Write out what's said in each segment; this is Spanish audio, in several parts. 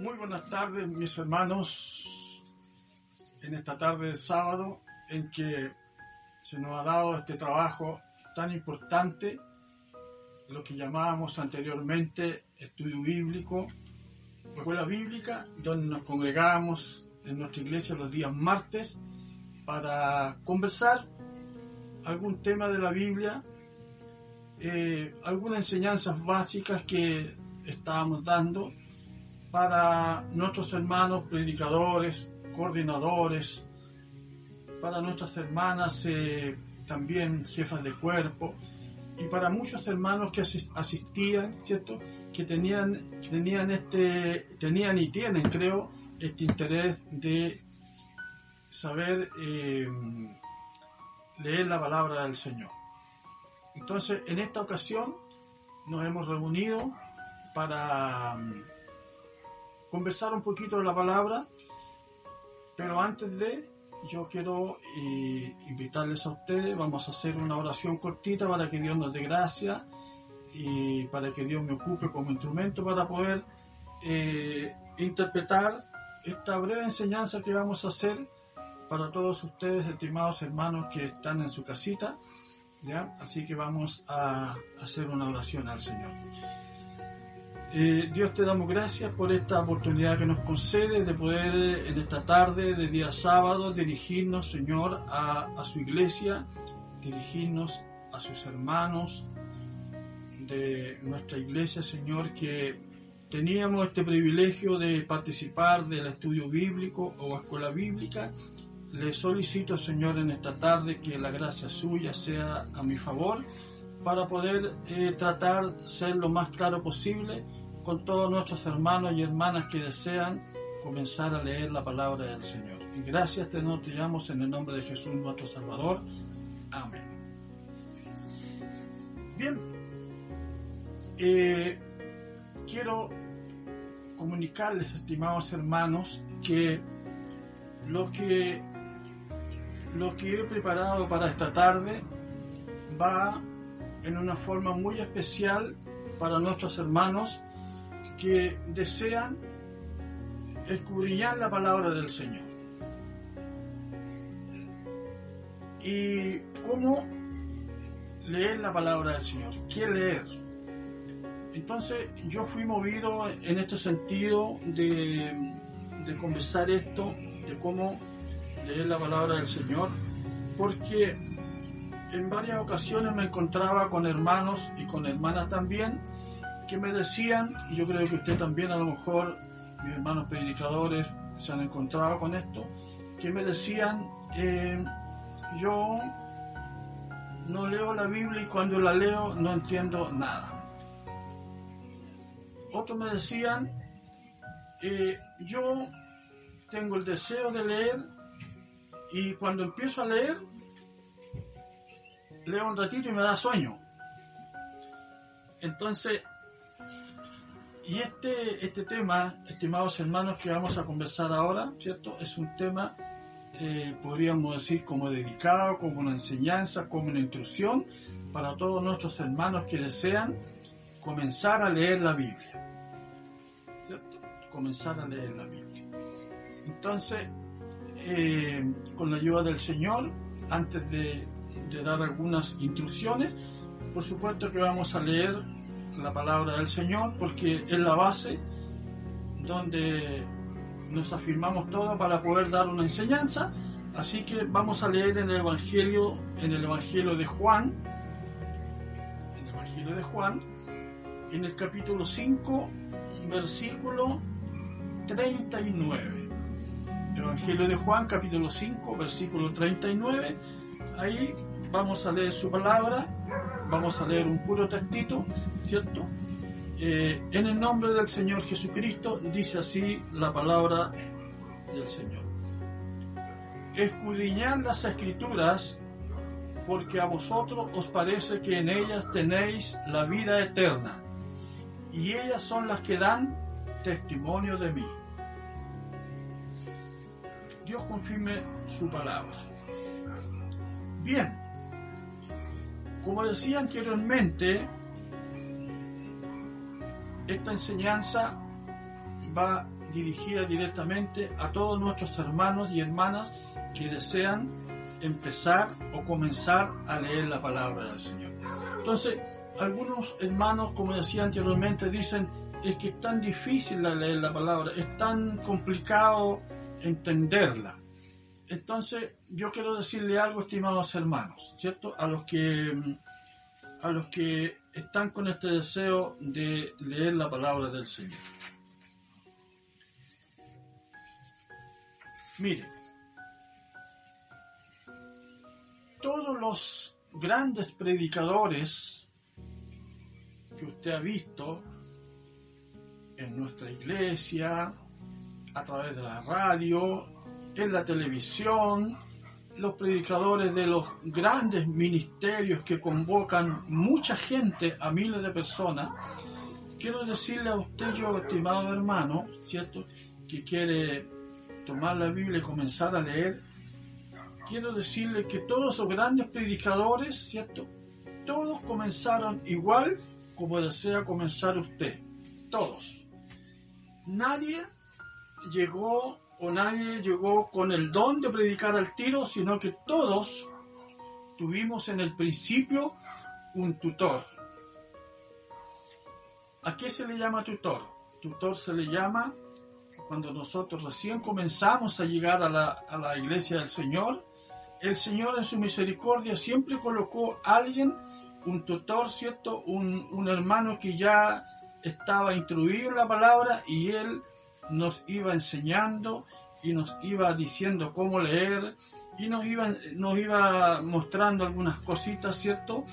Muy buenas tardes, mis hermanos, en esta tarde de sábado en que se nos ha dado este trabajo tan importante, lo que llamábamos anteriormente estudio bíblico, escuela bíblica, donde nos congregábamos en nuestra iglesia los días martes para conversar algún tema de la Biblia, eh, algunas enseñanzas básicas que estábamos dando para nuestros hermanos predicadores, coordinadores, para nuestras hermanas eh, también jefas de cuerpo y para muchos hermanos que asistían, ¿cierto? Que tenían, tenían este, tenían y tienen, creo, este interés de saber eh, leer la palabra del Señor. Entonces, en esta ocasión nos hemos reunido para conversar un poquito de la palabra, pero antes de, yo quiero eh, invitarles a ustedes, vamos a hacer una oración cortita para que Dios nos dé gracia y para que Dios me ocupe como instrumento para poder eh, interpretar esta breve enseñanza que vamos a hacer para todos ustedes, estimados hermanos que están en su casita. ¿ya? Así que vamos a hacer una oración al Señor. Eh, Dios te damos gracias por esta oportunidad que nos concede de poder eh, en esta tarde de día sábado dirigirnos, Señor, a, su iglesia, dirigirnos a sus hermanos de nuestra iglesia, Señor, que teníamos este privilegio de participar del estudio bíblico o escuela bíblica. Le solicito, Señor, en esta tarde que la gracia suya sea a mi favor para poder eh, tratar ser lo más claro posible con todos nuestros hermanos y hermanas que desean comenzar a leer la palabra del Señor. Y gracias te nos damos en el nombre de Jesús nuestro Salvador. Amén. Bien, eh, quiero comunicarles, estimados hermanos, que lo que lo que he preparado para esta tarde va en una forma muy especial para nuestros hermanos que desean escudriñar la palabra del Señor. ¿Y cómo leer la palabra del Señor? ¿Qué leer? Entonces yo fui movido en este sentido de, de conversar esto, de cómo leer la palabra del Señor, porque en varias ocasiones me encontraba con hermanos y con hermanas también que me decían, y yo creo que usted también a lo mejor, mis hermanos predicadores se han encontrado con esto, que me decían, eh, yo no leo la Biblia y cuando la leo no entiendo nada. Otros me decían, eh, yo tengo el deseo de leer y cuando empiezo a leer, leo un ratito y me da sueño. Entonces, y este, este tema, estimados hermanos, que vamos a conversar ahora, ¿cierto? Es un tema, eh, podríamos decir, como dedicado, como una enseñanza, como una instrucción para todos nuestros hermanos que desean comenzar a leer la Biblia. Comenzar a leer la Biblia. Entonces, eh, con la ayuda del Señor, antes de dar algunas instrucciones, por supuesto que vamos a leer la palabra del Señor porque es la base donde nos afirmamos todo para poder dar una enseñanza. Así que vamos a leer en el Evangelio, en el Evangelio de Juan, en el Evangelio de Juan, en el capítulo 5, versículo 39. Evangelio de Juan, capítulo 5, versículo 39. Ahí vamos a leer su palabra vamos a leer un puro textito, ¿cierto? Eh, en el nombre del Señor Jesucristo dice así la palabra del Señor. Escudriñad las escrituras porque a vosotros os parece que en ellas tenéis la vida eterna, y ellas son las que dan testimonio de mí. Dios confirme su palabra. Bien, como decía anteriormente, esta enseñanza va dirigida directamente a todos nuestros hermanos y hermanas que desean empezar o comenzar a leer la palabra del Señor. Entonces, algunos hermanos, como decía anteriormente, dicen, es que es tan difícil leer la palabra, es tan complicado entenderla. Entonces, yo quiero decirle algo, estimados hermanos, ¿cierto? A los que a los que están con este deseo de leer la palabra del Señor. Mire, todos los grandes predicadores que usted ha visto en nuestra iglesia, a través de la radio, en la televisión, los predicadores de los grandes ministerios que convocan mucha gente, a miles de personas, quiero decirle a usted, yo, estimado hermano, ¿cierto?, que quiere tomar la Biblia y comenzar a leer, quiero decirle que todos esos grandes predicadores, ¿cierto? Todos comenzaron igual como desea comenzar usted. Todos. Nadie llegó o nadie llegó con el don de predicar al tiro, sino que todos tuvimos en el principio un tutor. ¿A qué se le llama tutor? Tutor se le llama cuando nosotros recién comenzamos a llegar a la, a la iglesia del Señor, el Señor en su misericordia siempre colocó a alguien, un tutor, ¿cierto? Un, un hermano que ya estaba instruido en la palabra y él nos iba enseñando y nos iba diciendo cómo leer y nos iba, nos iba mostrando algunas cositas, ¿cierto?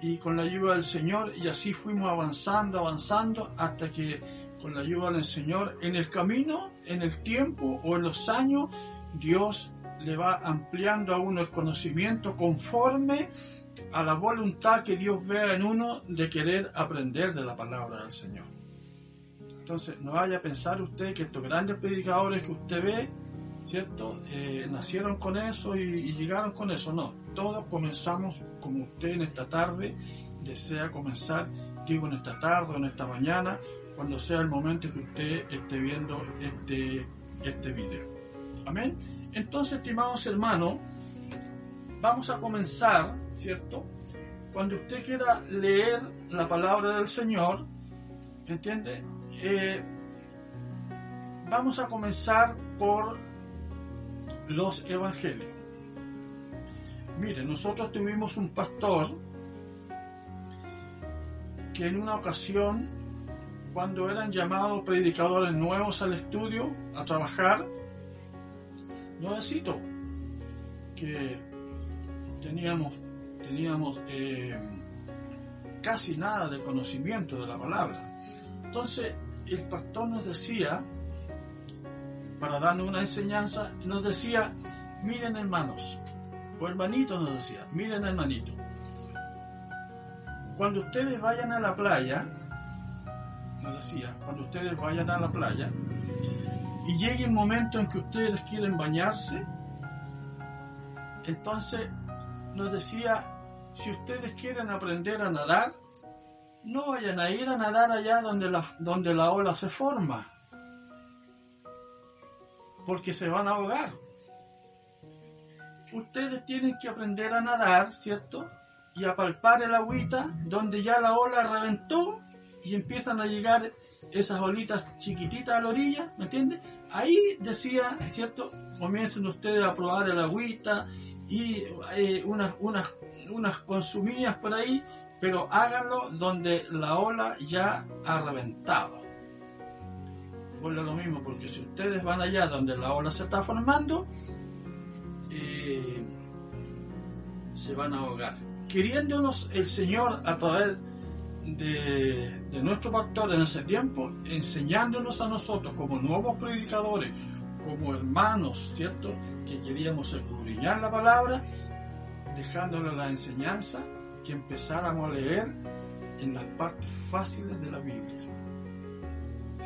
Y con la ayuda del Señor y así fuimos avanzando, avanzando hasta que con la ayuda del Señor en el camino, en el tiempo o en los años, Dios le va ampliando a uno el conocimiento conforme a la voluntad que Dios vea en uno de querer aprender de la palabra del Señor. Entonces, no vaya a pensar usted que estos grandes predicadores que usted ve, ¿cierto? Eh, nacieron con eso y, y, llegaron con eso. No, todos comenzamos como usted en esta tarde desea comenzar, digo en esta tarde o en esta mañana, cuando sea el momento que usted esté viendo este, este video. Amén. Entonces, estimados hermanos, vamos a comenzar, ¿cierto? Cuando usted quiera leer la palabra del Señor, ¿entiende? Eh, vamos a comenzar por los evangelios. Mire, nosotros tuvimos un pastor que en una ocasión, cuando eran llamados predicadores nuevos al estudio, a trabajar, nuevecito, que teníamos, teníamos eh, casi nada de conocimiento de la palabra. Entonces, el pastor nos decía, para darnos una enseñanza, nos decía, miren hermanos, o hermanito nos decía, miren hermanito, cuando ustedes vayan a la playa, nos decía, cuando ustedes vayan a la playa, y llegue el momento en que ustedes quieren bañarse, entonces nos decía, si ustedes quieren aprender a nadar, no vayan a ir a nadar allá donde la, donde la ola se forma, porque se van a ahogar. Ustedes tienen que aprender a nadar, ¿cierto? Y a palpar el agüita donde ya la ola reventó y empiezan a llegar esas olitas chiquititas a la orilla, ¿me entiendes? Ahí decía, ¿cierto? Comiencen ustedes a probar el agüita y eh, unas, unas, unas consumidas por ahí, pero háganlo donde la ola ya ha reventado. Vuelve lo mismo, porque si ustedes van allá donde la ola se está formando, eh, se van a ahogar. requiriéndonos el Señor a través de, de nuestro pastor en ese tiempo, enseñándonos a nosotros como nuevos predicadores, como hermanos, ¿cierto? Que queríamos escudriñar la palabra, dejándole la enseñanza, que empezáramos a leer en las partes fáciles de la Biblia.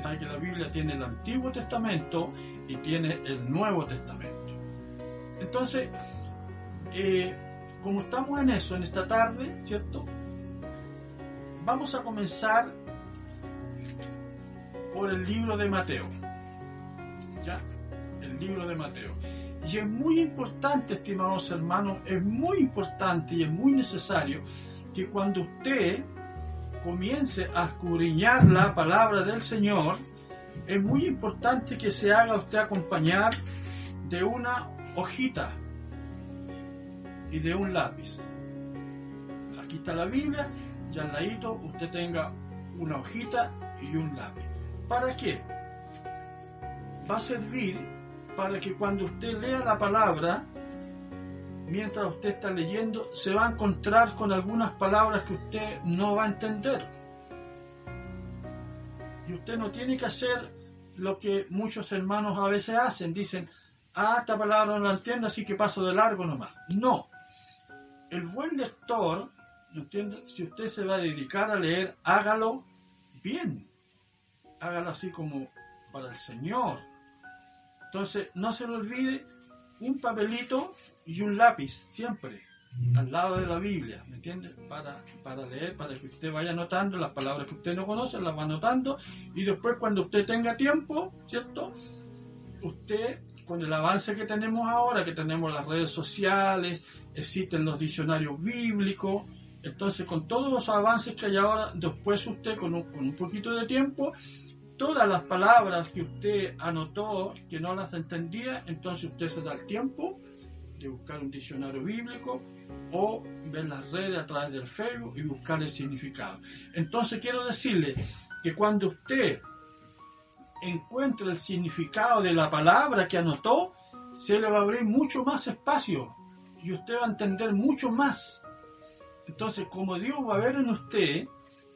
Sabe que la Biblia tiene el Antiguo Testamento y tiene el Nuevo Testamento. Entonces, eh, como estamos en eso en esta tarde, ¿cierto? Vamos a comenzar por el libro de Mateo. ¿Ya? El libro de Mateo. Y es muy importante, estimados hermanos, es muy importante y es muy necesario que cuando usted comience a escudriñar la palabra del Señor, es muy importante que se haga usted acompañar de una hojita y de un lápiz. Aquí está la Biblia y al ladito usted tenga una hojita y un lápiz. ¿Para qué? Va a servir para que cuando usted lea la palabra, mientras usted está leyendo, se va a encontrar con algunas palabras que usted no va a entender. Y usted no tiene que hacer lo que muchos hermanos a veces hacen. Dicen, ah, esta palabra no la entiendo, así que paso de largo nomás. No. El buen lector, si usted se va a dedicar a leer, hágalo bien. Hágalo así como para el Señor. Entonces, no se le olvide un papelito y un lápiz, siempre, al lado de la Biblia, ¿me entiende? Para, para leer, para que usted vaya anotando las palabras que usted no conoce, las va anotando, y después cuando usted tenga tiempo, ¿cierto? Usted, con el avance que tenemos ahora, que tenemos las redes sociales, existen los diccionarios bíblicos, entonces con todos los avances que hay ahora, después usted con un, con un poquito de tiempo, todas las palabras que usted anotó que no las entendía, entonces usted se da el tiempo de buscar un diccionario bíblico o ver las redes a través del Facebook y buscar el significado. Entonces quiero decirle que cuando usted encuentre el significado de la palabra que anotó, se le va a abrir mucho más espacio y usted va a entender mucho más. Entonces, como Dios va a ver en usted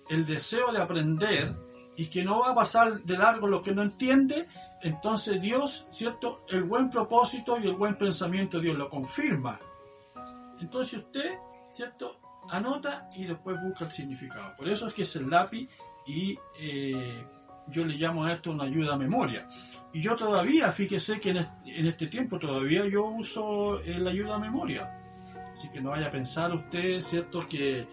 el deseo de aprender, y que no va a pasar de largo lo que no entiende, entonces Dios, ¿cierto? El buen propósito y el buen pensamiento Dios lo confirma. Entonces usted, ¿cierto? Anota y después busca el significado. Por eso es que es el lápiz y eh, yo le llamo a esto una ayuda a memoria. Y yo todavía, fíjese que en este, tiempo todavía yo uso la ayuda a memoria. Así que no vaya a pensar usted, ¿cierto? Que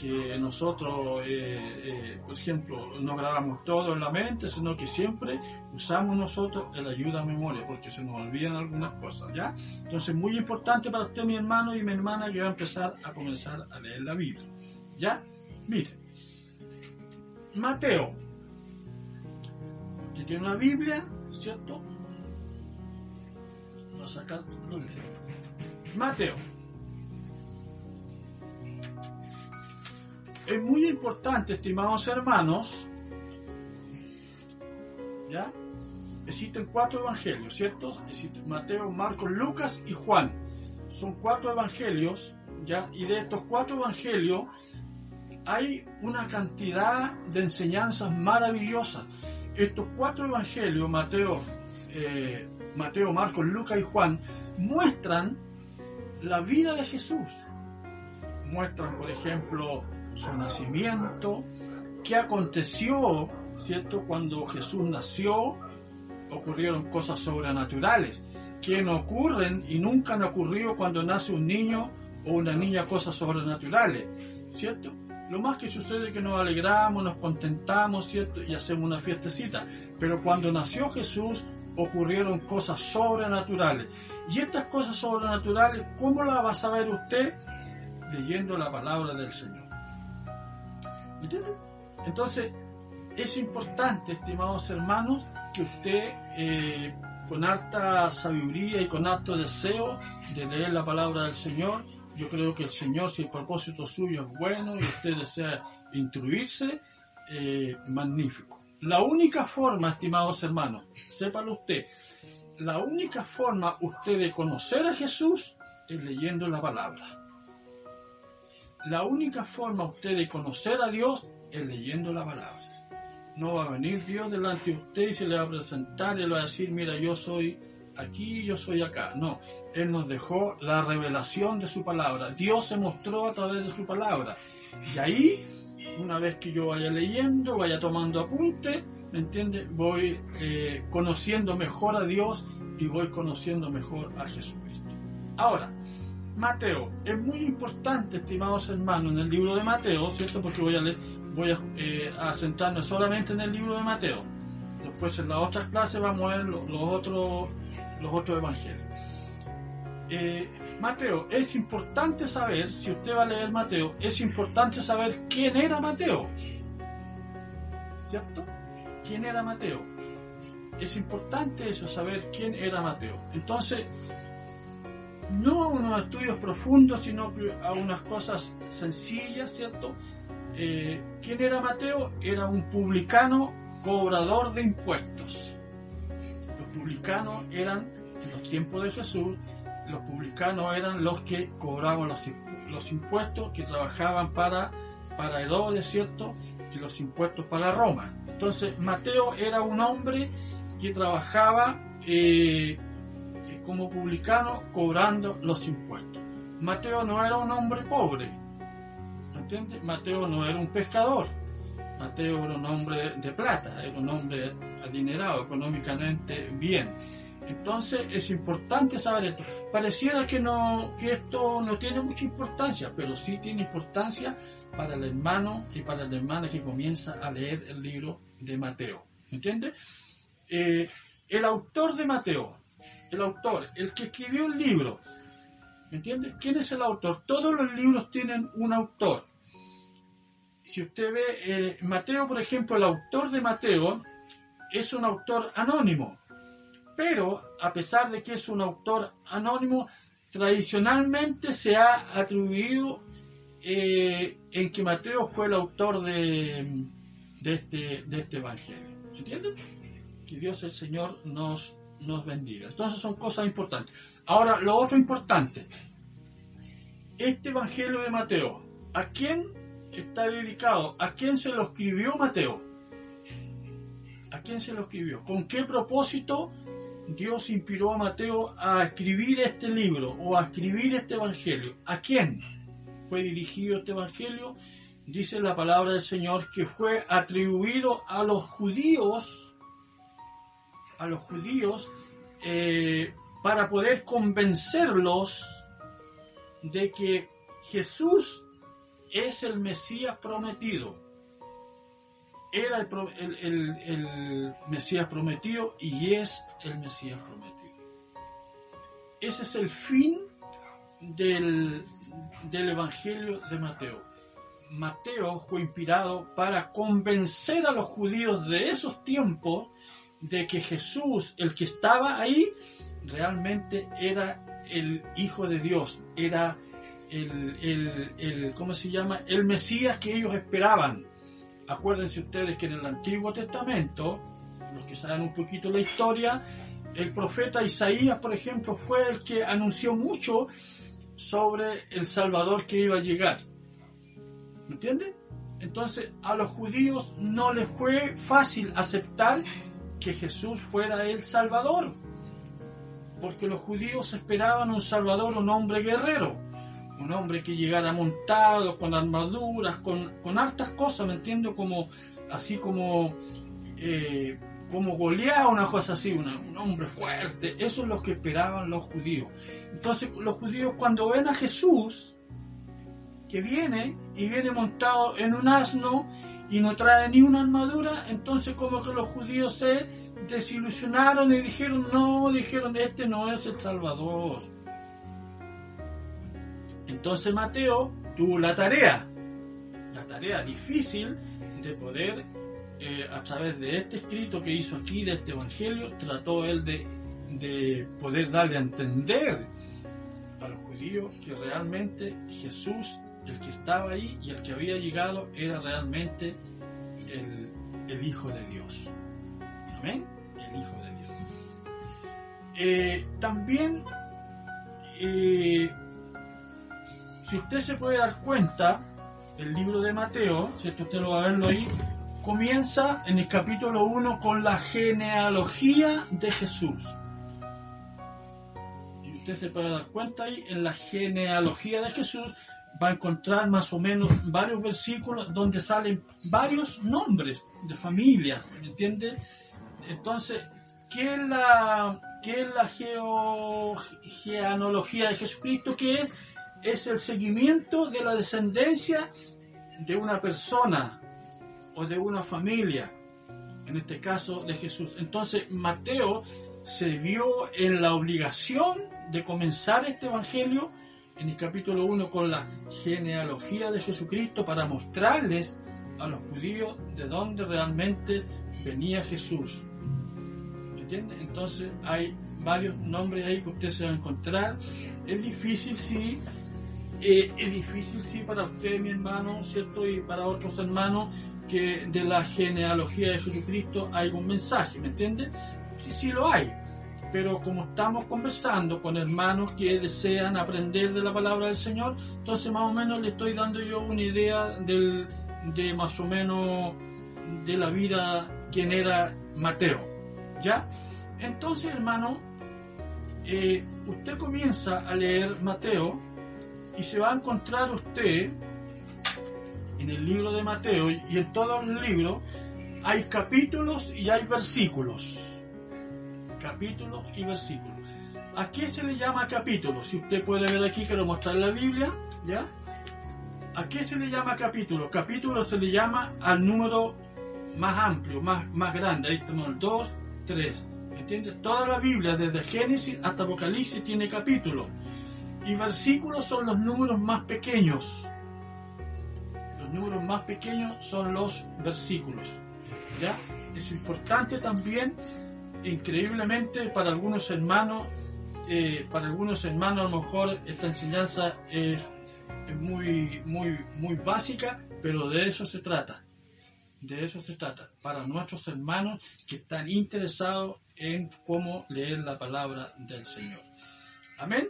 que nosotros, eh, eh, por ejemplo, no grabamos todo en la mente, sino que siempre usamos nosotros el ayuda a memoria, porque se nos olvidan algunas cosas, ¿ya? Entonces, muy importante para usted, mi hermano y mi hermana, que va a empezar a comenzar a leer la Biblia, ¿ya? Mire, Mateo, usted tiene una Biblia, ¿cierto? Va a sacar los Mateo es muy importante, estimados hermanos, ¿ya? Existen cuatro evangelios, ¿cierto? Existen Mateo, Marcos, Lucas y Juan. Son cuatro evangelios, ¿ya? Y de estos cuatro evangelios hay una cantidad de enseñanzas maravillosas. Estos cuatro evangelios, Mateo, eh, Mateo, Marcos, Lucas y Juan, muestran la vida de Jesús. Muestran, por ejemplo, su nacimiento, qué aconteció, ¿cierto? Cuando Jesús nació, ocurrieron cosas sobrenaturales, que no ocurren y nunca han ocurrido cuando nace un niño o una niña cosas sobrenaturales, ¿cierto? Lo más que sucede es que nos alegramos, nos contentamos, ¿cierto? Y hacemos una fiestecita. Pero cuando nació Jesús, ocurrieron cosas sobrenaturales. Y estas cosas sobrenaturales, ¿cómo las va a saber usted? Leyendo la palabra del Señor. Entonces, es importante, estimados hermanos, que usted eh, con harta sabiduría y con alto deseo de leer la palabra del Señor, yo creo que el Señor, si el propósito suyo es bueno y usted desea instruirse, eh, magnífico. La única forma, estimados hermanos, sépalo usted, la única forma usted de conocer a Jesús es leyendo la palabra. La única forma usted de conocer a Dios es leyendo la palabra. No va a venir Dios delante de usted y se le va a presentar y le va a decir, mira, yo soy aquí, yo soy acá. No, Él nos dejó la revelación de su palabra. Dios se mostró a través de su palabra. Y ahí, una vez que yo vaya leyendo, vaya tomando apunte, ¿me entiende? Voy eh, conociendo mejor a Dios y voy conociendo mejor a Jesucristo. Ahora, Mateo, es muy importante, estimados hermanos, en el libro de Mateo, ¿cierto? Porque voy a, leer, voy a, eh, solamente en el libro de Mateo. Después en las otras clases vamos a ver los, otros, los otros evangelios. Eh, Mateo, es importante saber, si usted va a leer Mateo, es importante saber quién era Mateo. ¿Cierto? ¿Quién era Mateo? Es importante eso, saber quién era Mateo. Entonces, no a unos estudios profundos, sino a unas cosas sencillas, ¿cierto? Eh, ¿Quién era Mateo? Era un publicano cobrador de impuestos. Los publicanos eran, en los tiempos de Jesús, los publicanos eran los que cobraban los, impuestos, que trabajaban para, para Herodes, ¿cierto? Y los impuestos para Roma. Entonces, Mateo era un hombre que trabajaba eh, como publicano cobrando los impuestos. Mateo no era un hombre pobre, ¿entiendes? Mateo no era un pescador, Mateo era un hombre de plata, era un hombre adinerado económicamente bien. Entonces es importante saber esto. Pareciera que, no, que esto no tiene mucha importancia, pero sí tiene importancia para el hermano y para la hermana que comienza a leer el libro de Mateo. ¿Entiende? Eh, el autor de Mateo, el autor, el que escribió el libro. ¿Me entiende? ¿Quién es el autor? Todos los libros tienen un autor. Si usted ve, eh, Mateo, por ejemplo, el autor de Mateo es un autor anónimo. Pero, a pesar de que es un autor anónimo, tradicionalmente se ha atribuido eh, en que Mateo fue el autor de, de, este, de este evangelio. ¿Entienden? Que Dios el Señor nos nos bendiga. Entonces son cosas importantes. Ahora, lo otro importante. Este Evangelio de Mateo, ¿a quién está dedicado? ¿A quién se lo escribió Mateo? ¿A quién se lo escribió? ¿Con qué propósito Dios inspiró a Mateo a escribir este libro o a escribir este Evangelio? ¿A quién fue dirigido este Evangelio? Dice la palabra del Señor que fue atribuido a los judíos a los judíos eh, para poder convencerlos de que Jesús es el Mesías prometido. Era el, Mesías prometido y es el Mesías prometido. Ese es el fin del, del Evangelio de Mateo. Mateo fue inspirado para convencer a los judíos de esos tiempos de que Jesús, el que estaba ahí, realmente era el Hijo de Dios, era el, el, el, ¿cómo se llama? El Mesías que ellos esperaban. Acuérdense ustedes que en el Antiguo Testamento, los que saben un poquito la historia, el profeta Isaías, por ejemplo, fue el que anunció mucho sobre el Salvador que iba a llegar. ¿Me entienden? Entonces a los judíos no les fue fácil aceptar que Jesús fuera el Salvador, porque los judíos esperaban un Salvador, un hombre guerrero, un hombre que llegara montado, con armaduras, con, con hartas cosas, ¿me entiendo? Como, así como, eh, como goleado, una cosa así, un hombre fuerte. Eso es lo que esperaban los judíos. Entonces los judíos cuando ven a Jesús, que viene y viene montado en un asno y no trae ni una armadura, entonces como que los judíos se desilusionaron y dijeron, no, dijeron, este no es el Salvador. Entonces Mateo tuvo la tarea, la tarea difícil de poder, eh, a través de este escrito que hizo aquí, de este Evangelio, trató él de, de poder darle a entender a los judíos que realmente Jesús el que estaba ahí y el que había llegado era realmente el, Hijo de Dios. Amén. El Hijo de Dios. Eh, también, eh, si usted se puede dar cuenta, el libro de Mateo, ¿cierto? Usted lo va a verlo ahí, comienza en el capítulo 1 con la genealogía de Jesús. Y usted se puede dar cuenta ahí, en la genealogía de Jesús va a encontrar más o menos varios versículos donde salen varios nombres de familias, ¿me entiende? Entonces, ¿qué es la, qué es la de Jesucristo? ¿Qué es? Es el seguimiento de la descendencia de una persona o de una familia, en este caso de Jesús. Entonces, Mateo se vio en la obligación de comenzar este evangelio en el capítulo 1 con la genealogía de Jesucristo para mostrarles a los judíos de dónde realmente venía Jesús. ¿Entiende? Entonces hay varios nombres ahí que usted se va a encontrar. Es difícil, sí. Eh, es difícil, sí, para usted, mi hermano, ¿cierto? Y para otros hermanos, que de la genealogía de Jesucristo hay un mensaje, ¿me entiende? Sí, sí lo hay pero como estamos conversando con hermanos que desean aprender de la palabra del Señor, entonces más o menos le estoy dando yo una idea del, de más o menos de la vida quien era Mateo. ¿Ya? Entonces, hermano, eh, usted comienza a leer Mateo y se va a encontrar usted en el libro de Mateo y en todos los libros hay capítulos y hay versículos capítulos y versículos. ¿A qué se le llama capítulo? Si usted puede ver aquí, quiero mostrar la Biblia, ¿ya? ¿A qué se le llama capítulo? Capítulo se le llama al número más amplio, más, más grande. Ahí tenemos el 2, 3. ¿Entiendes? Toda la Biblia, desde Génesis hasta Apocalipsis, tiene capítulos. Y versículos son los números más pequeños. Los números más pequeños son los versículos. ¿Ya? Es importante también increíblemente para algunos hermanos, eh, para algunos hermanos a lo mejor esta enseñanza es, muy, muy, muy básica, pero de eso se trata. De eso se trata. Para nuestros hermanos que están interesados en cómo leer la palabra del Señor. Amén.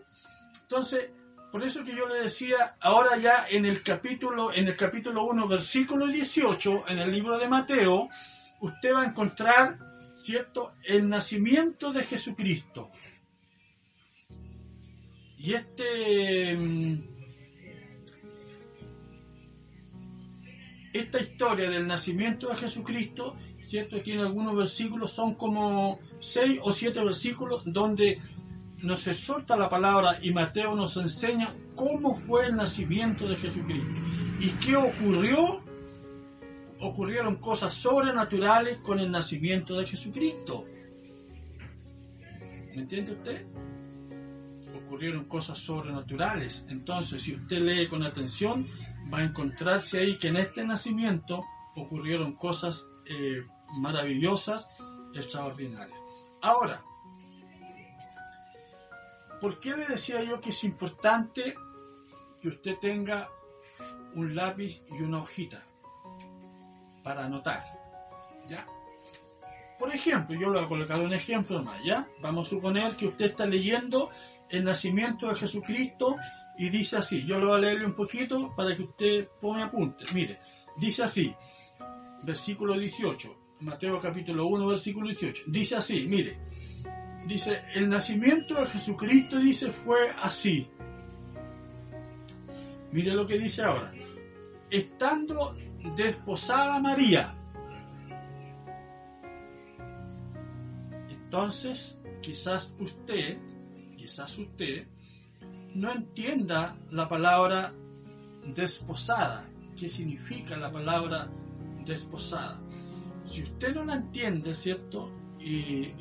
Entonces, por eso que yo le decía, ahora ya en el capítulo, en el capítulo 1, versículo 18, en el libro de Mateo, usted va a encontrar ¿cierto? El nacimiento de Jesucristo. Y este, mm, esta historia del nacimiento de Jesucristo, ¿cierto? Tiene algunos versículos, son como seis o siete versículos donde nos exhorta la palabra y Mateo nos enseña cómo fue el nacimiento de Jesucristo y qué ocurrió ocurrieron cosas sobrenaturales con el nacimiento de Jesucristo. ¿Me entiende usted? Ocurrieron cosas sobrenaturales. Entonces, si usted lee con atención, va a encontrarse ahí que en este nacimiento ocurrieron cosas eh, maravillosas, extraordinarias. Ahora, ¿por qué le decía yo que es importante que usted tenga un lápiz y una hojita? Para anotar. ¿Ya? Por ejemplo, yo le voy a colocar un ejemplo más, ¿ya? Vamos a suponer que usted está leyendo el nacimiento de Jesucristo y dice así, yo lo voy a leerle un poquito para que usted ponga apuntes. Mire, dice así, versículo 18, Mateo capítulo 1, versículo 18, dice así, mire, dice, el nacimiento de Jesucristo, dice, fue así. Mire lo que dice ahora, estando desposada María. Entonces, quizás usted, quizás usted, no entienda la palabra desposada. ¿Qué significa la palabra desposada? Si usted no la entiende, ¿cierto? Y,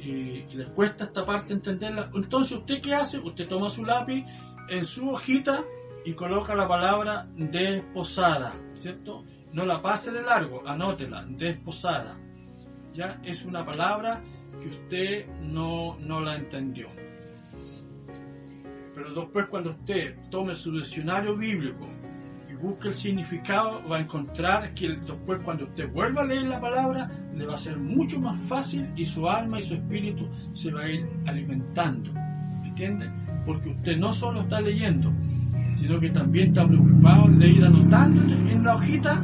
le cuesta esta parte entenderla, entonces usted qué hace? Usted toma su lápiz en su hojita y coloca la palabra desposada, ¿cierto? No la pase de largo, anótela, desposada. Ya es una palabra que usted no, no la entendió. Pero después cuando usted tome su diccionario bíblico y busque el significado, va a encontrar que después cuando usted vuelva a leer la palabra, le va a ser mucho más fácil y su alma y su espíritu se va a ir alimentando. ¿Entiende? Porque usted no solo está leyendo, sino que también está preocupado de ir anotando en la hojita,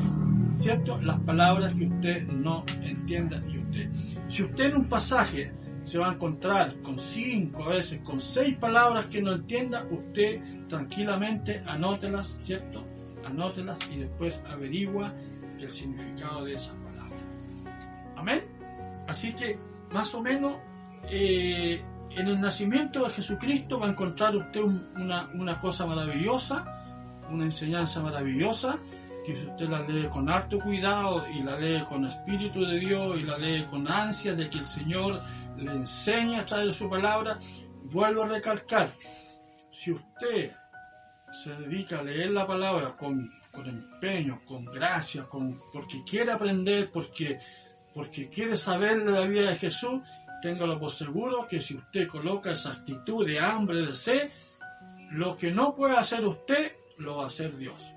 ¿cierto? Las palabras que usted no entienda y usted. Si usted en un pasaje se va a encontrar con cinco a veces, con seis palabras que no entienda, usted tranquilamente anótelas, ¿cierto? Anótelas y después averigua el significado de esas palabras. Amén. Así que, más o menos, eh, en el nacimiento de Jesucristo va a encontrar usted una, una cosa maravillosa, una enseñanza maravillosa, que si usted la lee con harto cuidado y la lee con espíritu de Dios y la lee con ansia de que el Señor le enseñe a través de su palabra, vuelvo a recalcar, si usted se dedica a leer la palabra con, con empeño, con gracia, con, porque quiere aprender, porque, porque quiere saber la vida de Jesús, téngalo por seguro que si usted coloca esa actitud de hambre, de sed, lo que no puede hacer usted, lo va a hacer Dios.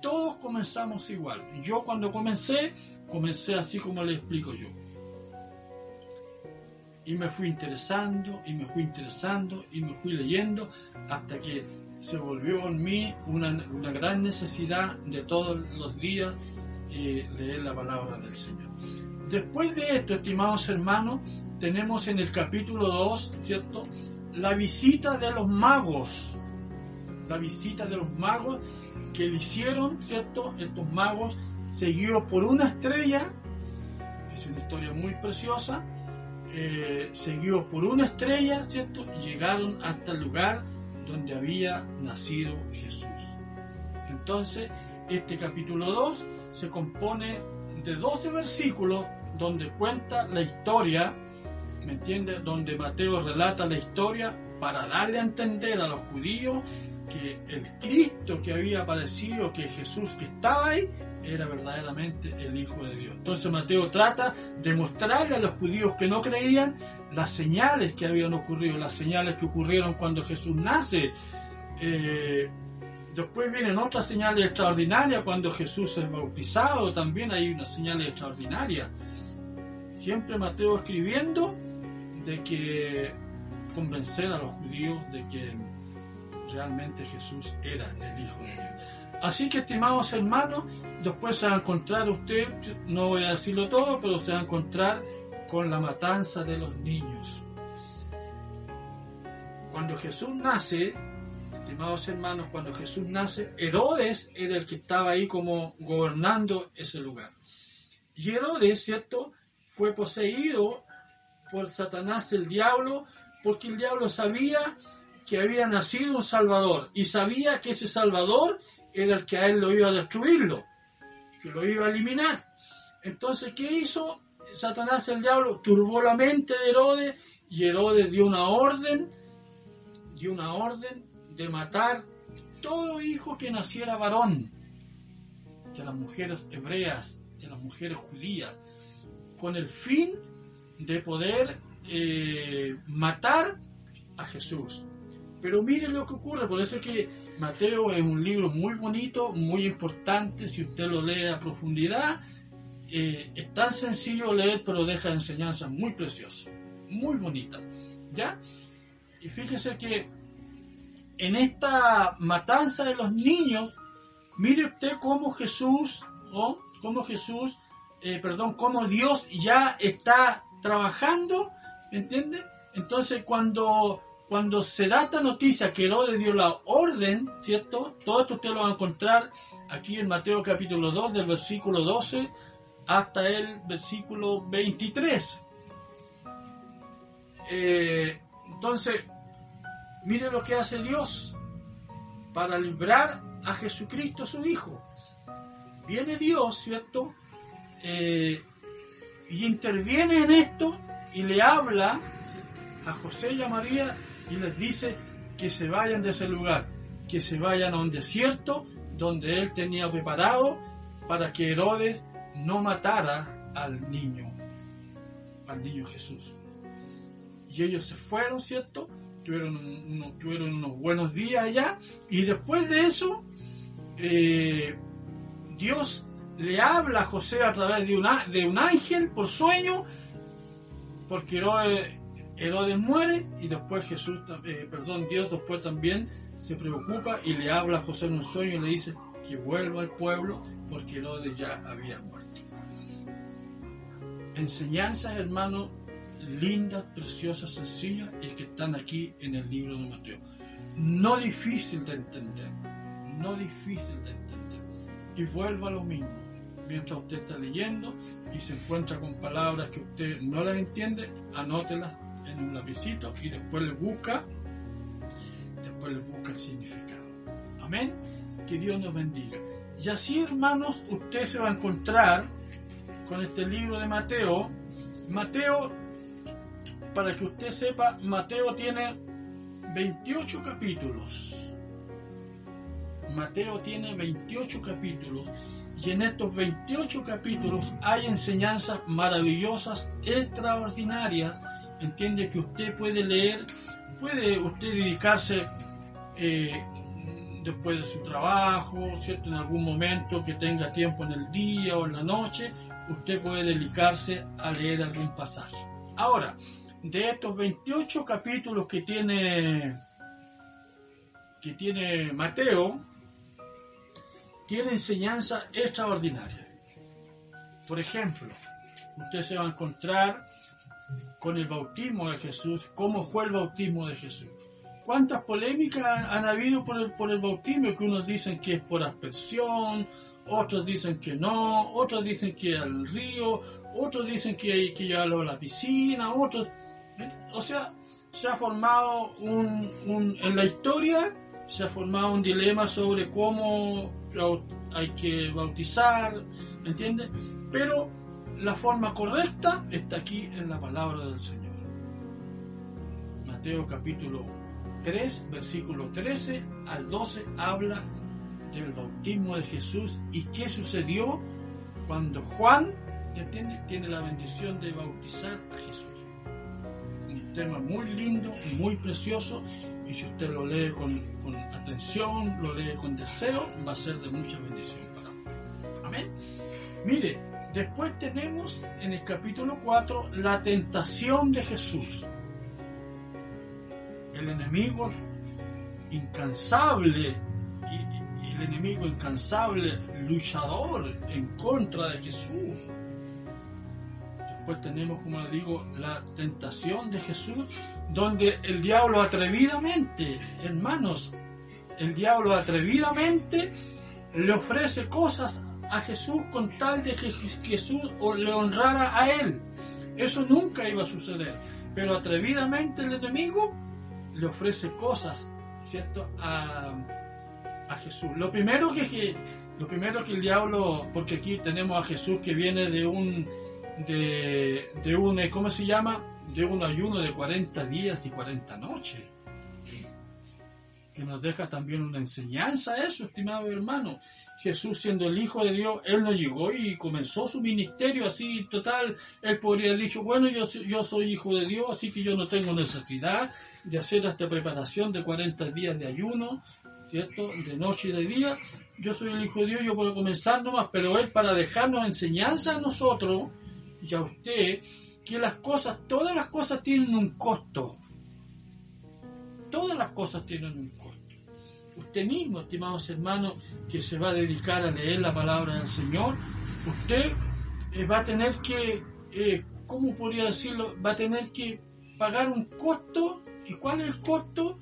Todos comenzamos igual. Yo cuando comencé, comencé así como le explico yo. Y me fui interesando, y me fui interesando, y me fui leyendo, hasta que se volvió en mí una, una gran necesidad de todos los días eh, leer la palabra del Señor. Después de esto, estimados hermanos, tenemos en el capítulo 2, ¿cierto? La visita de los magos. La visita de los magos que le hicieron, ¿cierto? Estos magos, seguidos por una estrella, es una historia muy preciosa, eh, seguidos por una estrella, ¿cierto? Llegaron hasta el lugar donde había nacido Jesús. Entonces, este capítulo 2 se compone de 12 versículos donde cuenta la historia, ¿me entiende? Donde Mateo relata la historia para darle a entender a los judíos que el Cristo que había aparecido, que Jesús que estaba ahí, era verdaderamente el Hijo de Dios. Entonces Mateo trata de mostrarle a los judíos que no creían las señales que habían ocurrido, las señales que ocurrieron cuando Jesús nace. Eh, después vienen otras señales extraordinarias cuando Jesús es bautizado, también hay unas señales extraordinarias. Siempre Mateo escribiendo de que convencer a los judíos de que realmente Jesús era el Hijo de Dios. Así que, estimados hermanos, después se va a encontrar usted, no voy a decirlo todo, pero se va a encontrar con la matanza de los niños. Cuando Jesús nace, estimados hermanos, cuando Jesús nace, Herodes era el que estaba ahí como gobernando ese lugar. Y Herodes, ¿cierto? Fue poseído por Satanás el diablo, porque el diablo sabía que había nacido un Salvador y sabía que ese Salvador era el que a él lo iba a destruirlo, que lo iba a eliminar. Entonces, ¿qué hizo Satanás el diablo? Turbó la mente de Herodes y Herodes dio una orden, dio una orden de matar todo hijo que naciera varón de las mujeres hebreas, de las mujeres judías, con el fin de poder eh, matar a Jesús. Pero mire lo que ocurre, por eso es que Mateo es un libro muy bonito, muy importante, si usted lo lee a profundidad, eh, es tan sencillo leer, pero deja enseñanzas muy preciosas, muy bonitas, ¿ya? Y fíjese que en esta matanza de los niños, mire usted cómo Jesús, o cómo Jesús, eh, perdón, cómo Dios ya está trabajando, ¿entiende? Entonces cuando cuando se da esta noticia que Herodes dio la orden, ¿cierto? Todo esto usted lo va a encontrar aquí en Mateo capítulo 2, del versículo 12 hasta el versículo 23. Eh, entonces, mire lo que hace Dios para librar a Jesucristo su Hijo. Viene Dios, ¿cierto? Eh, y interviene en esto y le habla a José y a María y les dice que se vayan de ese lugar, que se vayan a un desierto donde él tenía preparado para que Herodes no matara al niño, al niño Jesús. Y ellos se fueron, ¿cierto? Tuvieron, unos buenos días allá y después de eso eh, Dios le habla a José a través de, una, de un ángel por sueño, porque Herodes muere y después Jesús, eh, perdón, Dios después también se preocupa y le habla a José en un sueño y le dice que vuelva al pueblo porque Herodes ya había muerto. Enseñanzas, hermanos, lindas, preciosas, sencillas y que están aquí en el libro de Mateo. No difícil de entender, no difícil de entender. Y vuelva a lo mismo. Mientras usted está leyendo y se encuentra con palabras que usted no las entiende, anótelas en un lapicito y después le busca, después le busca el significado. Amén. Que Dios nos bendiga. Y así, hermanos, usted se va a encontrar con este libro de Mateo. Mateo, para que usted sepa, Mateo tiene 28 capítulos. Mateo tiene 28 capítulos y en estos 28 capítulos hay enseñanzas maravillosas, extraordinarias. Entiende que usted puede leer, puede usted dedicarse eh, después de su trabajo, ¿cierto? En algún momento que tenga tiempo en el día o en la noche, usted puede dedicarse a leer algún pasaje. Ahora, de estos 28 capítulos que tiene que tiene Mateo, tiene enseñanza extraordinaria. Por ejemplo, usted se va a encontrar con el bautismo de Jesús, cómo fue el bautismo de Jesús. ¿Cuántas polémicas han habido por el, por el bautismo? Que unos dicen que es por aspersión, otros dicen que no, otros dicen que al río, otros dicen que hay que llevarlo a la piscina, otros... O sea, se ha formado un, en la historia, se ha formado un dilema sobre cómo hay que bautizar, ¿me entiendes? Pero la forma correcta está aquí en la palabra del Señor. Mateo capítulo 3, versículo 13 al 12 habla del bautismo de Jesús y qué sucedió cuando Juan ¿entiende? tiene la bendición de bautizar a Jesús. Tema muy lindo, muy precioso y si usted lo lee con, con atención, lo lee con deseo, va a ser de mucha bendición para usted. Amén. Mire, después tenemos en el capítulo 4 la tentación de Jesús. El enemigo incansable el enemigo incansable, luchador en contra de Jesús. Después tenemos, como le digo, la tentación de Jesús, donde el diablo atrevidamente, hermanos, el diablo atrevidamente le ofrece cosas a Jesús con tal de que Jesús le honrara a él. Eso nunca iba a suceder. Pero atrevidamente el enemigo le ofrece cosas, ¿cierto? A, a Jesús. Lo primero que, lo primero que el diablo, porque aquí tenemos a Jesús que viene de un, de, de un, ¿cómo se llama? De un ayuno de 40 días y 40 noches. Que nos deja también una enseñanza eso, estimado hermano. Jesús siendo el Hijo de Dios, Él no llegó y comenzó su ministerio así total. Él podría haber dicho, bueno, yo, yo soy Hijo de Dios, así que yo no tengo necesidad de hacer esta preparación de 40 días de ayuno. ¿cierto? De noche y de día. Yo soy el Hijo de Dios, yo puedo comenzar nomás, pero Él para dejarnos enseñanza a nosotros y a usted, que las cosas, todas las cosas tienen un costo. Todas las cosas tienen un costo. Usted mismo, estimados hermanos, que se va a dedicar a leer la palabra del Señor, usted eh, va a tener que, eh, ¿cómo podría decirlo? Va a tener que pagar un costo. ¿Y cuál es el costo?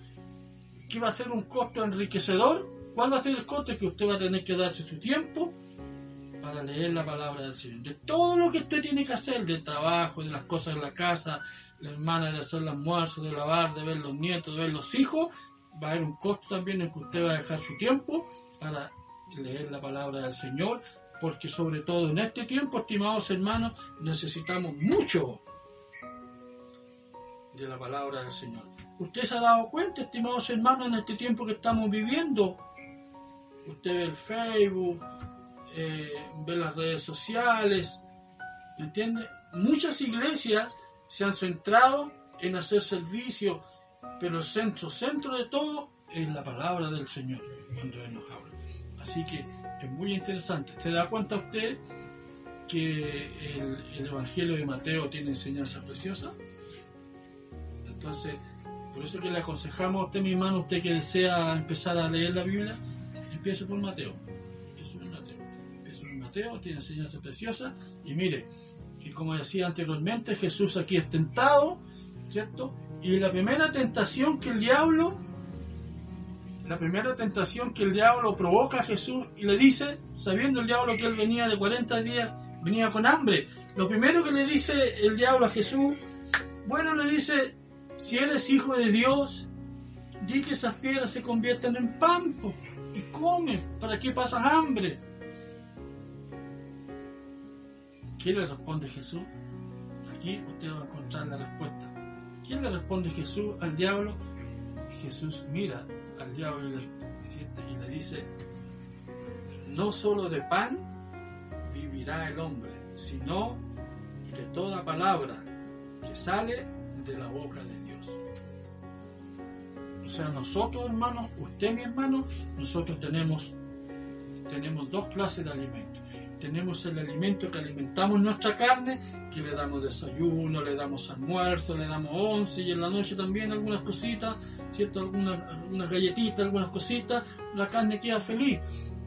que va a ser un costo enriquecedor. ¿Cuál va a ser el costo? Que usted va a tener que darse su tiempo para leer la palabra del Señor. De todo lo que usted tiene que hacer, del trabajo, de las cosas de la casa, la hermana de hacer el almuerzo, de lavar, de ver los nietos, de ver los hijos, va a haber un costo también en que usted va a dejar su tiempo para leer la palabra del Señor, porque sobre todo en este tiempo, estimados hermanos, necesitamos mucho de la palabra del Señor. Usted se ha dado cuenta, estimados hermanos, en este tiempo que estamos viviendo. Usted ve el Facebook, eh, ve las redes sociales, ¿me entiende? Muchas iglesias se han centrado en hacer servicio, pero el centro, centro de todo es la palabra del Señor cuando Él nos habla. Así que es muy interesante. ¿Se da cuenta usted que el, el Evangelio de Mateo tiene enseñanza preciosa? Entonces, Por eso que le aconsejamos a usted, mi hermano, usted que desea empezar a leer la Biblia, empiece por Mateo. Mateo, tiene enseñanza preciosa. Y mire, y como decía anteriormente, Jesús aquí es tentado, ¿cierto? Y la primera tentación que el diablo, la primera tentación que el diablo provoca a Jesús y le dice, sabiendo el diablo que él venía de 40 días, venía con hambre, lo primero que le dice el diablo a Jesús, bueno, le dice, si eres hijo de Dios, di que esas piedras se conviertan en pan y come, ¿para qué pasas hambre? ¿Qué le responde Jesús? Aquí usted va a encontrar la respuesta. ¿Quién le responde Jesús al diablo? Jesús mira al diablo y le, y le dice, no solo de pan vivirá el hombre, sino de toda palabra que sale de la boca de Dios. O sea, nosotros hermanos, usted mi hermano, nosotros tenemos, tenemos dos clases de alimentos. Tenemos el alimento que alimentamos nuestra carne, que le damos desayuno, le damos almuerzo, le damos once y en la noche también algunas cositas, ¿cierto? Algunas, algunas galletitas, algunas cositas, la carne queda feliz.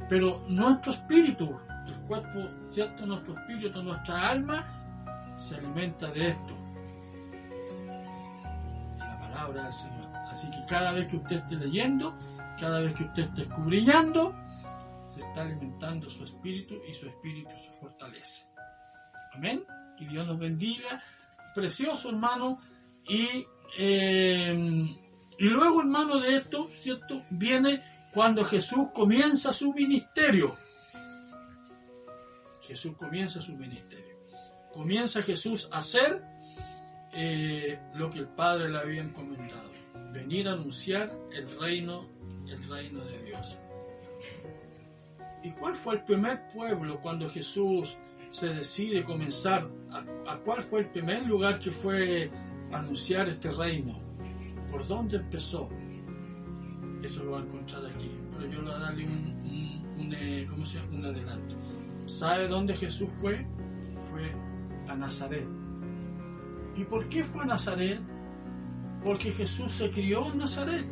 Pero nuestro espíritu, el cuerpo, ¿cierto? Nuestro espíritu, nuestra alma, se alimenta de esto. De la palabra del Señor. Así que cada vez que usted esté leyendo, cada vez que usted esté escudriñando, se está alimentando su espíritu y su espíritu se fortalece. Amén. Que Dios nos bendiga. Precioso hermano. Y, eh, y luego hermano de esto, ¿cierto? Viene cuando Jesús comienza su ministerio. Jesús comienza su ministerio. Comienza Jesús a hacer eh, lo que el Padre le había encomendado. Venir a anunciar el reino, el reino de Dios. ¿Y cuál fue el primer pueblo cuando Jesús se decide comenzar? ¿A, a cuál fue el primer lugar que fue anunciar este reino? ¿Por dónde empezó? Eso lo va a encontrar aquí. Pero yo le voy a darle un, un, un, eh, ¿cómo se un adelanto. ¿Sabe dónde Jesús fue? Fue a Nazaret. ¿Y por qué fue a Nazaret? Porque Jesús se crió en Nazaret.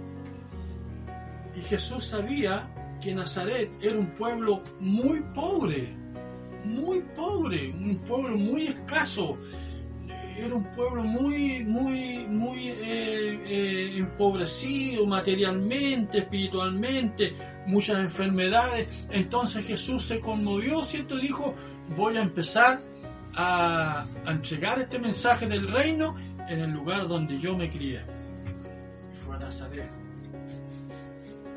Y Jesús sabía que Nazaret era un pueblo muy pobre, muy pobre, un pueblo muy escaso. Era un pueblo muy, muy, muy eh, eh, empobrecido materialmente, espiritualmente, muchas enfermedades. Entonces Jesús se conmovió, ¿cierto? Dijo, voy a empezar a, a entregar este mensaje del reino en el lugar donde yo me crié. Y fue a Nazaret,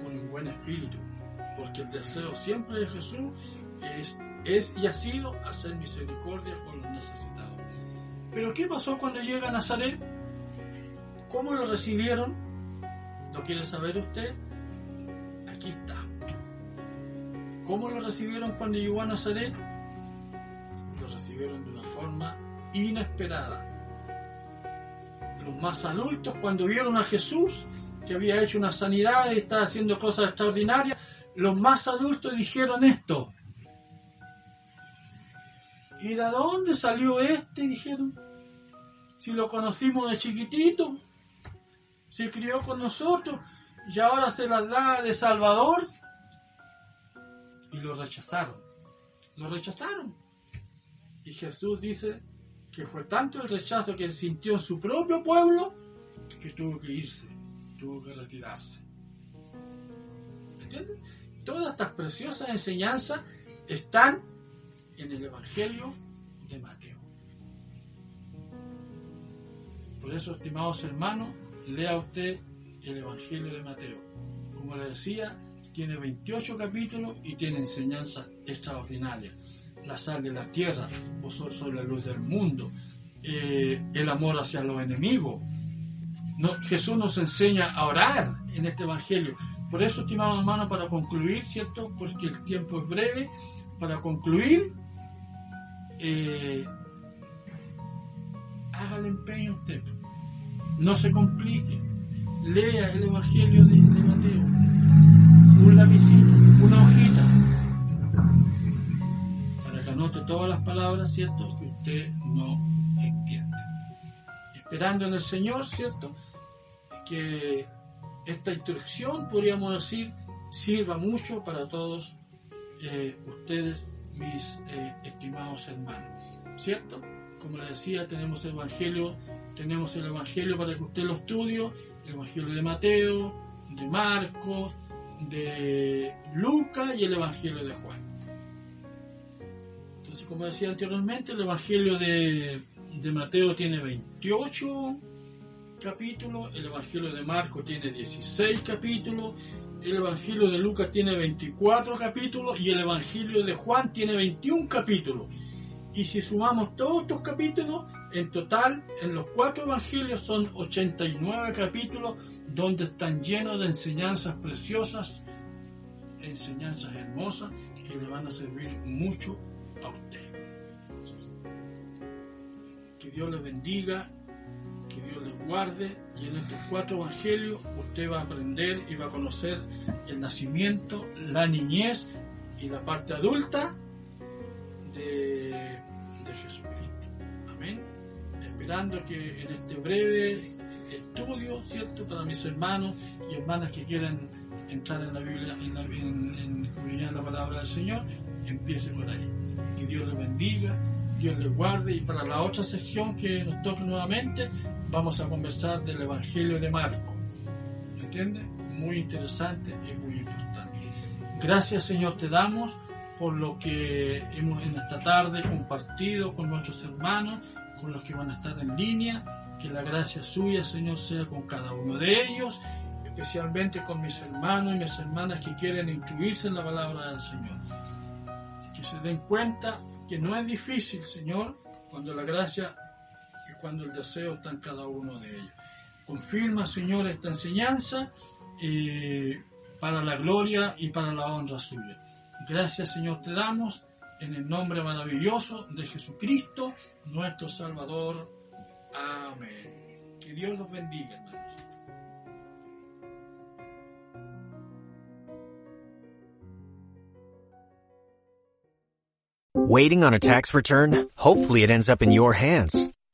con un buen espíritu el deseo siempre de Jesús es, es y ha sido hacer misericordia con los necesitados. Pero ¿qué pasó cuando llega a Nazaret? ¿Cómo lo recibieron? ¿Lo quiere saber usted? Aquí está. ¿Cómo lo recibieron cuando llegó a Nazaret? Lo recibieron de una forma inesperada. Los más adultos cuando vieron a Jesús, que había hecho una sanidad y estaba haciendo cosas extraordinarias, los más adultos dijeron esto. ¿Y de dónde salió este? Dijeron. Si lo conocimos de chiquitito, se crió con nosotros y ahora se las da de Salvador. Y lo rechazaron. Lo rechazaron. Y Jesús dice que fue tanto el rechazo que sintió en su propio pueblo que tuvo que irse, tuvo que retirarse. ¿Entiendes? Todas estas preciosas enseñanzas están en el Evangelio de Mateo. Por eso, estimados hermanos, lea usted el Evangelio de Mateo. Como le decía, tiene 28 capítulos y tiene enseñanzas extraordinarias. La sal de la tierra, vosotros sois la luz del mundo, eh, el amor hacia los enemigos. Jesús nos enseña a orar en este Evangelio. Por eso, estimados hermanos, para concluir, ¿cierto? Porque el tiempo es breve, para concluir, eh, haga el empeño usted. No se complique. Lea el Evangelio de, Mateo. Un lapicito, una hojita. Para que anote todas las palabras, ¿cierto? Que usted no entiende. Esperando en el Señor, ¿cierto? que esta instrucción, podríamos decir, sirva mucho para todos eh, ustedes, mis eh, estimados hermanos. ¿Cierto? Como les decía, tenemos el Evangelio, tenemos el Evangelio para que usted lo estudie, el Evangelio de Mateo, de Marcos, de Lucas y el Evangelio de Juan. Entonces, como decía anteriormente, el Evangelio de, de Mateo tiene 28 capítulos, el Evangelio de Marcos tiene 16 capítulos, el Evangelio de Lucas tiene 24 capítulos y el Evangelio de Juan tiene 21 capítulos. Y si sumamos todos estos capítulos, en total, en los cuatro evangelios son 89 capítulos donde están llenos de enseñanzas preciosas, enseñanzas hermosas que le van a servir mucho a usted. Que Dios les bendiga, que Dios les guarde y en estos cuatro evangelios usted va a aprender y va a conocer el nacimiento, la niñez y la parte adulta de, de Jesucristo. Amén. Esperando que en este breve estudio, ¿cierto? Para mis hermanos y hermanas que quieran entrar en la Biblia, en, la, en, en la palabra del Señor, empiece por ahí. Que Dios les bendiga, Dios les guarde y para la otra sección que nos toque nuevamente, vamos a conversar del Evangelio de Marco. ¿Entiendes? Muy interesante y muy importante. Gracias Señor te damos por lo que hemos en esta tarde compartido con nuestros hermanos, con los que van a estar en línea. Que la gracia suya, Señor, sea con cada uno de ellos, especialmente con mis hermanos y mis hermanas que quieren instruirse en la palabra del Señor. Que se den cuenta que no es difícil, Señor, cuando la gracia cuando el deseo está en cada uno de ellos. Confirma, Señor, esta enseñanza eh, para la gloria y para la honra suya. Gracias, Señor, te damos en el nombre maravilloso de Jesucristo, nuestro Salvador. Amén. Que Dios los bendiga, hermanos. Waiting on a tax return? Hopefully it ends up in your hands.